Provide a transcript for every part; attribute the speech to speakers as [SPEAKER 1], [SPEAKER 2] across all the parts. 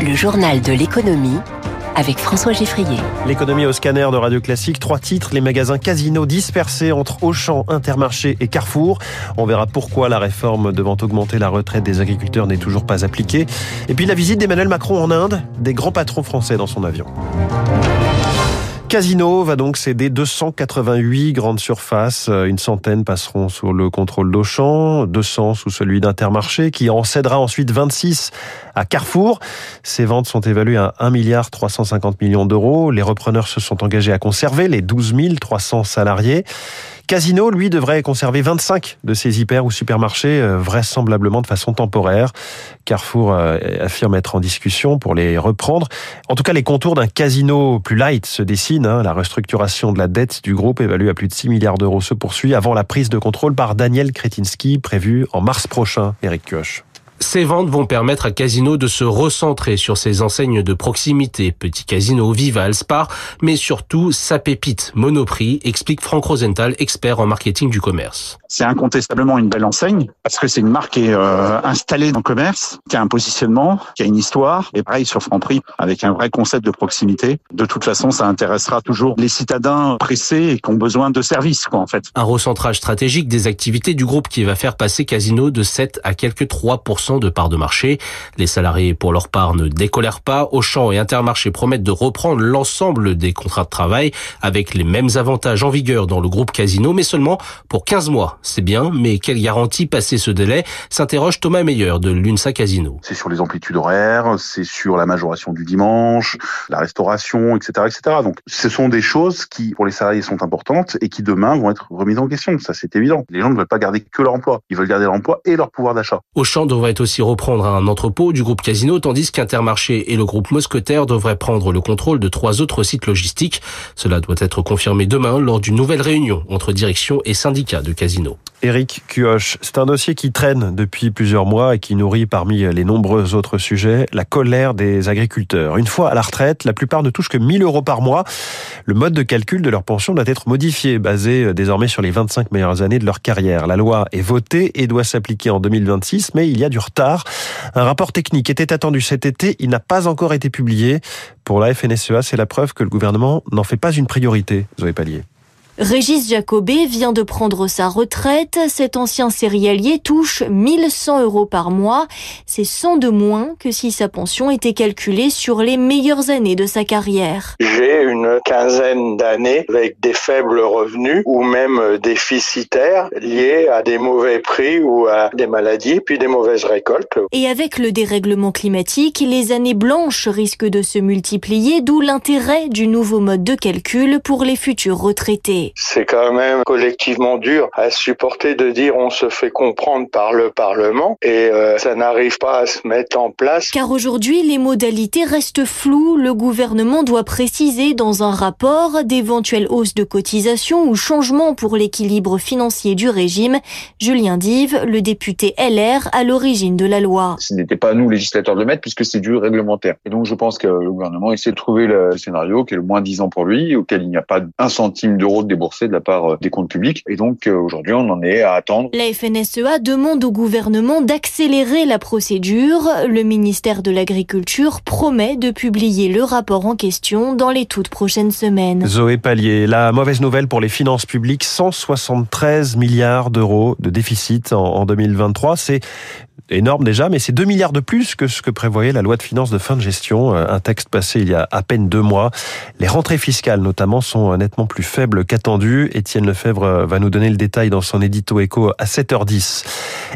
[SPEAKER 1] Le journal de l'économie avec François Geffrier.
[SPEAKER 2] L'économie au scanner de Radio Classique, trois titres, les magasins casinos dispersés entre Auchan, Intermarché et Carrefour. On verra pourquoi la réforme devant augmenter la retraite des agriculteurs n'est toujours pas appliquée. Et puis la visite d'Emmanuel Macron en Inde, des grands patrons français dans son avion. Casino va donc céder 288 grandes surfaces. Une centaine passeront sous le contrôle d'Auchan, 200 sous celui d'Intermarché, qui en cédera ensuite 26 à Carrefour. Ces ventes sont évaluées à 1 milliard 350 millions d'euros. Les repreneurs se sont engagés à conserver les 12 300 salariés. Casino, lui, devrait conserver 25 de ses hyper ou supermarchés, euh, vraisemblablement de façon temporaire. Carrefour euh, affirme être en discussion pour les reprendre. En tout cas, les contours d'un casino plus light se dessinent. Hein. La restructuration de la dette du groupe évaluée à plus de 6 milliards d'euros se poursuit avant la prise de contrôle par Daniel Kretinsky, prévue en mars prochain. Eric Kioch.
[SPEAKER 3] Ces ventes vont permettre à Casino de se recentrer sur ses enseignes de proximité, Petit Casino, Vival, Spar, mais surtout sa pépite Monoprix, explique Franck Rosenthal, expert en marketing du commerce.
[SPEAKER 4] C'est incontestablement une belle enseigne parce que c'est une marque qui est euh, installée dans le commerce, qui a un positionnement, qui a une histoire. Et pareil sur Franprix, avec un vrai concept de proximité. De toute façon, ça intéressera toujours les citadins pressés et qui ont besoin de services, quoi, en fait.
[SPEAKER 3] Un recentrage stratégique des activités du groupe qui va faire passer Casino de 7 à quelques 3% de parts de marché. Les salariés, pour leur part, ne décolèrent pas. Auchan et Intermarché promettent de reprendre l'ensemble des contrats de travail avec les mêmes avantages en vigueur dans le groupe Casino, mais seulement pour 15 mois. C'est bien, mais quelle garantie passer ce délai s'interroge Thomas Meyer de l'UNSA Casino.
[SPEAKER 5] C'est sur les amplitudes horaires, c'est sur la majoration du dimanche, la restauration, etc., etc. Donc, ce sont des choses qui, pour les salariés, sont importantes et qui demain vont être remises en question. Ça, c'est évident. Les gens ne veulent pas garder que leur emploi. Ils veulent garder leur emploi et leur pouvoir d'achat.
[SPEAKER 3] Auchan devrait aussi reprendre un entrepôt du groupe Casino, tandis qu'Intermarché et le groupe Mousquetaire devraient prendre le contrôle de trois autres sites logistiques. Cela doit être confirmé demain lors d'une nouvelle réunion entre direction et syndicats de Casino.
[SPEAKER 2] Éric Cuoche, c'est un dossier qui traîne depuis plusieurs mois et qui nourrit parmi les nombreux autres sujets la colère des agriculteurs. Une fois à la retraite, la plupart ne touchent que 1000 euros par mois. Le mode de calcul de leur pension doit être modifié, basé désormais sur les 25 meilleures années de leur carrière. La loi est votée et doit s'appliquer en 2026, mais il y a du retard. Un rapport technique était attendu cet été, il n'a pas encore été publié. Pour la FNSEA, c'est la preuve que le gouvernement n'en fait pas une priorité, Zoé Pallier.
[SPEAKER 6] Régis Jacobé vient de prendre sa retraite. Cet ancien céréalier touche 1100 euros par mois. C'est 100 de moins que si sa pension était calculée sur les meilleures années de sa carrière.
[SPEAKER 7] J'ai une quinzaine d'années avec des faibles revenus ou même déficitaires liés à des mauvais prix ou à des maladies puis des mauvaises récoltes.
[SPEAKER 6] Et avec le dérèglement climatique, les années blanches risquent de se multiplier, d'où l'intérêt du nouveau mode de calcul pour les futurs retraités.
[SPEAKER 7] C'est quand même collectivement dur à supporter de dire on se fait comprendre par le Parlement et euh, ça n'arrive pas à se mettre en place.
[SPEAKER 6] Car aujourd'hui, les modalités restent floues. Le gouvernement doit préciser dans un rapport d'éventuelles hausses de cotisation ou changements pour l'équilibre financier du régime. Julien Dive, le député LR à l'origine de la loi.
[SPEAKER 8] Ce n'était pas à nous, législateurs, de le mettre puisque c'est du réglementaire. Et donc je pense que le gouvernement essaie de trouver le scénario qui est le moins disant pour lui, auquel il n'y a pas un centime d'euro de déboursé de la part euh, des comptes publics. Et donc euh, aujourd'hui, on en est à attendre.
[SPEAKER 6] La FNSEA demande au gouvernement d'accélérer la procédure. Le ministère de l'Agriculture promet de publier le rapport en question dans les toutes prochaines semaines.
[SPEAKER 2] Zoé Pallier, la mauvaise nouvelle pour les finances publiques, 173 milliards d'euros de déficit en 2023. C'est énorme déjà, mais c'est 2 milliards de plus que ce que prévoyait la loi de finances de fin de gestion, euh, un texte passé il y a à peine deux mois. Les rentrées fiscales notamment sont nettement plus faibles qu'attendues. Étienne Lefebvre euh, va nous donner le détail dans son édito écho à 7h10.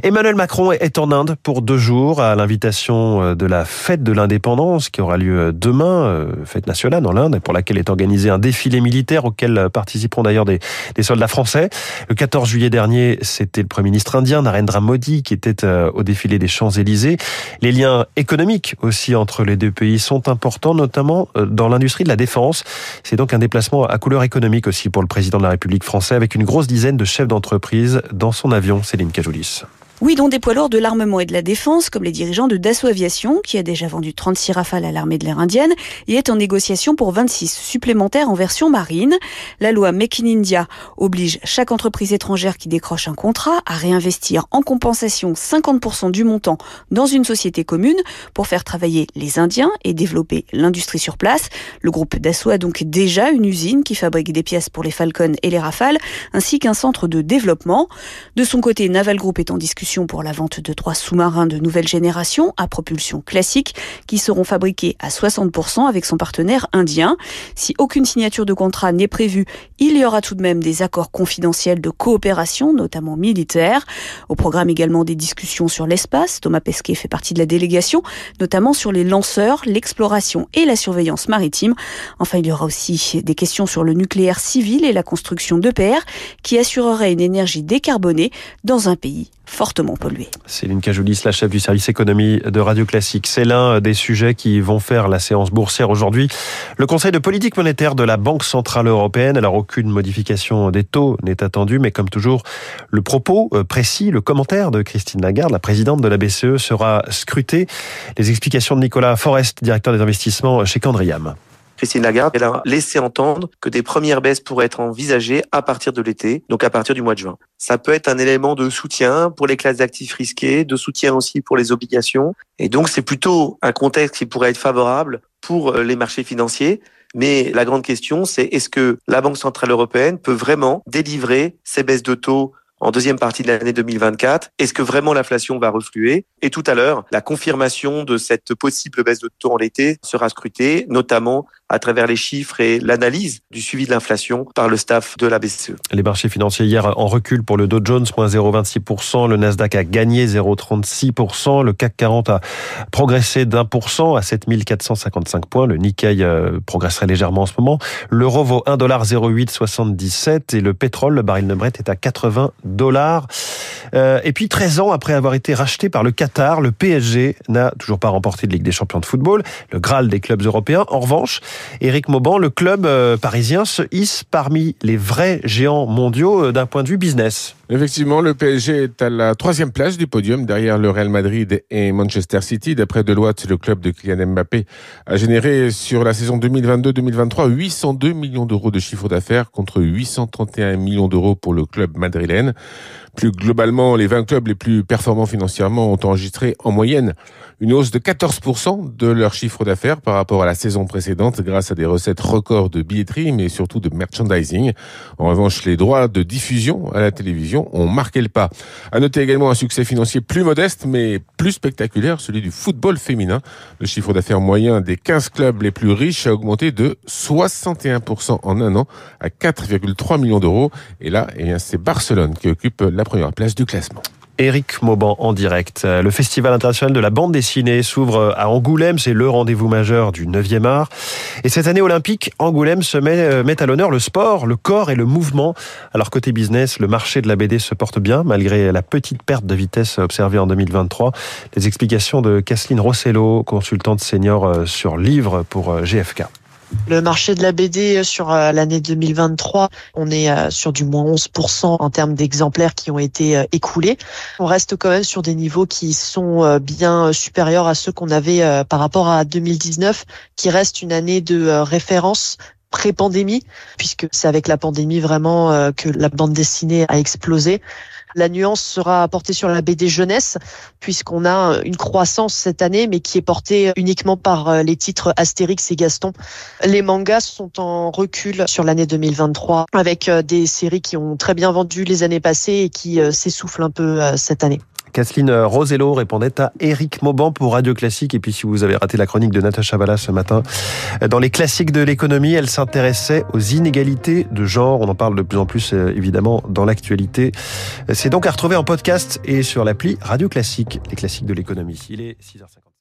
[SPEAKER 2] Emmanuel Macron est en Inde pour deux jours à l'invitation euh, de la fête de l'indépendance qui aura lieu demain, fête nationale en Inde, pour laquelle est organisé un défilé militaire auquel participeront d'ailleurs des, des soldats français. Le 14 juillet dernier, c'était le Premier ministre indien Narendra Modi qui était au défilé des Champs-Élysées. Les liens économiques aussi entre les deux pays sont importants, notamment euh, dans l'industrie de la défense. C'est donc un déplacement à couleur économique aussi pour le président de la République française, avec une grosse dizaine de chefs d'entreprise dans son avion, Céline Cajoulis.
[SPEAKER 9] Oui, dont des poids lourds de l'armement et de la défense, comme les dirigeants de Dassault Aviation, qui a déjà vendu 36 rafales à l'armée de l'air indienne, et est en négociation pour 26 supplémentaires en version marine. La loi Make in India oblige chaque entreprise étrangère qui décroche un contrat à réinvestir en compensation 50% du montant dans une société commune pour faire travailler les Indiens et développer l'industrie sur place. Le groupe Dassault a donc déjà une usine qui fabrique des pièces pour les Falcon et les Rafales, ainsi qu'un centre de développement. De son côté, Naval Group est en discussion pour la vente de trois sous-marins de nouvelle génération à propulsion classique qui seront fabriqués à 60% avec son partenaire indien. Si aucune signature de contrat n'est prévue, il y aura tout de même des accords confidentiels de coopération, notamment militaires. Au programme également des discussions sur l'espace. Thomas Pesquet fait partie de la délégation, notamment sur les lanceurs, l'exploration et la surveillance maritime. Enfin, il y aura aussi des questions sur le nucléaire civil et la construction d'EPR qui assurerait une énergie décarbonée dans un pays fortement pollué.
[SPEAKER 2] Céline Cajoulis, la chef du service économie de Radio Classique. C'est l'un des sujets qui vont faire la séance boursière aujourd'hui. Le Conseil de politique monétaire de la Banque Centrale Européenne, alors aucune modification des taux n'est attendue, mais comme toujours, le propos euh, précis, le commentaire de Christine Lagarde, la présidente de la BCE, sera scruté. Les explications de Nicolas Forest, directeur des investissements chez Candriam.
[SPEAKER 10] Christine Lagarde, elle a laissé entendre que des premières baisses pourraient être envisagées à partir de l'été, donc à partir du mois de juin. Ça peut être un élément de soutien pour les classes d'actifs risqués, de soutien aussi pour les obligations. Et donc c'est plutôt un contexte qui pourrait être favorable pour euh, les marchés financiers. Mais la grande question, c'est est-ce que la Banque Centrale Européenne peut vraiment délivrer ces baisses de taux en deuxième partie de l'année 2024. Est-ce que vraiment l'inflation va refluer? Et tout à l'heure, la confirmation de cette possible baisse de taux en l'été sera scrutée, notamment à travers les chiffres et l'analyse du suivi de l'inflation par le staff de la BCE.
[SPEAKER 2] Les marchés financiers hier en recul pour le Dow Jones, moins 0,26%, le Nasdaq a gagné 0,36%, le CAC 40 a progressé d'un pour cent à 7455 points, le Nikkei euh, progresserait légèrement en ce moment, l'euro vaut 1,0877 et le pétrole, le baril de Brent est à 80 dollars. Euh, et puis 13 ans après avoir été racheté par le Qatar, le PSG n'a toujours pas remporté de Ligue des champions de football, le Graal des clubs européens. En revanche, Éric Mauban, le club euh, parisien se hisse parmi les vrais géants mondiaux euh, d'un point de vue business.
[SPEAKER 11] Effectivement, le PSG est à la troisième place du podium derrière le Real Madrid et Manchester City. D'après Deloitte, le club de Kylian Mbappé a généré sur la saison 2022-2023 802 millions d'euros de chiffre d'affaires contre 831 millions d'euros pour le club madrilène. Plus globalement, les 20 clubs les plus performants financièrement ont enregistré en moyenne une hausse de 14% de leur chiffre d'affaires par rapport à la saison précédente grâce à des recettes records de billetterie mais surtout de merchandising. En revanche, les droits de diffusion à la télévision ont marqué le pas. À noter également un succès financier plus modeste mais plus spectaculaire, celui du football féminin. Le chiffre d'affaires moyen des 15 clubs les plus riches a augmenté de 61% en un an à 4,3 millions d'euros. Et là, eh c'est Barcelone qui occupe la première place du classement.
[SPEAKER 2] Éric Mauban en direct. Le Festival international de la bande dessinée s'ouvre à Angoulême. C'est le rendez-vous majeur du 9e art. Et cette année olympique, Angoulême se met, euh, met à l'honneur le sport, le corps et le mouvement. Alors côté business, le marché de la BD se porte bien malgré la petite perte de vitesse observée en 2023. Les explications de Kathleen Rossello, consultante senior euh, sur livres pour euh, GFK.
[SPEAKER 12] Le marché de la BD sur euh, l'année 2023, on est euh, sur du moins 11% en termes d'exemplaires qui ont été euh, écoulés. On reste quand même sur des niveaux qui sont bien supérieurs à ceux qu'on avait par rapport à 2019, qui reste une année de référence pré-pandémie, puisque c'est avec la pandémie vraiment que la bande dessinée a explosé. La nuance sera portée sur la BD jeunesse, puisqu'on a une croissance cette année, mais qui est portée uniquement par euh, les titres Astérix et Gaston. Les mangas sont en recul sur l'année 2023, avec euh, des séries qui ont très bien vendu les années passées et qui euh, s'essoufflent un peu cette année.
[SPEAKER 2] Kathleen Rosello répondait à Eric Mauban pour Radio Classique. Et puis, si vous avez raté la chronique de Natacha Valla ce matin, dans les classiques de l'économie, elle s'intéressait aux inégalités de genre. On en parle de plus en plus, euh, évidemment, dans l'actualité. C'est donc à retrouver en podcast et sur l'appli Radio Classique, les classiques de l'économie. Il est 6h50.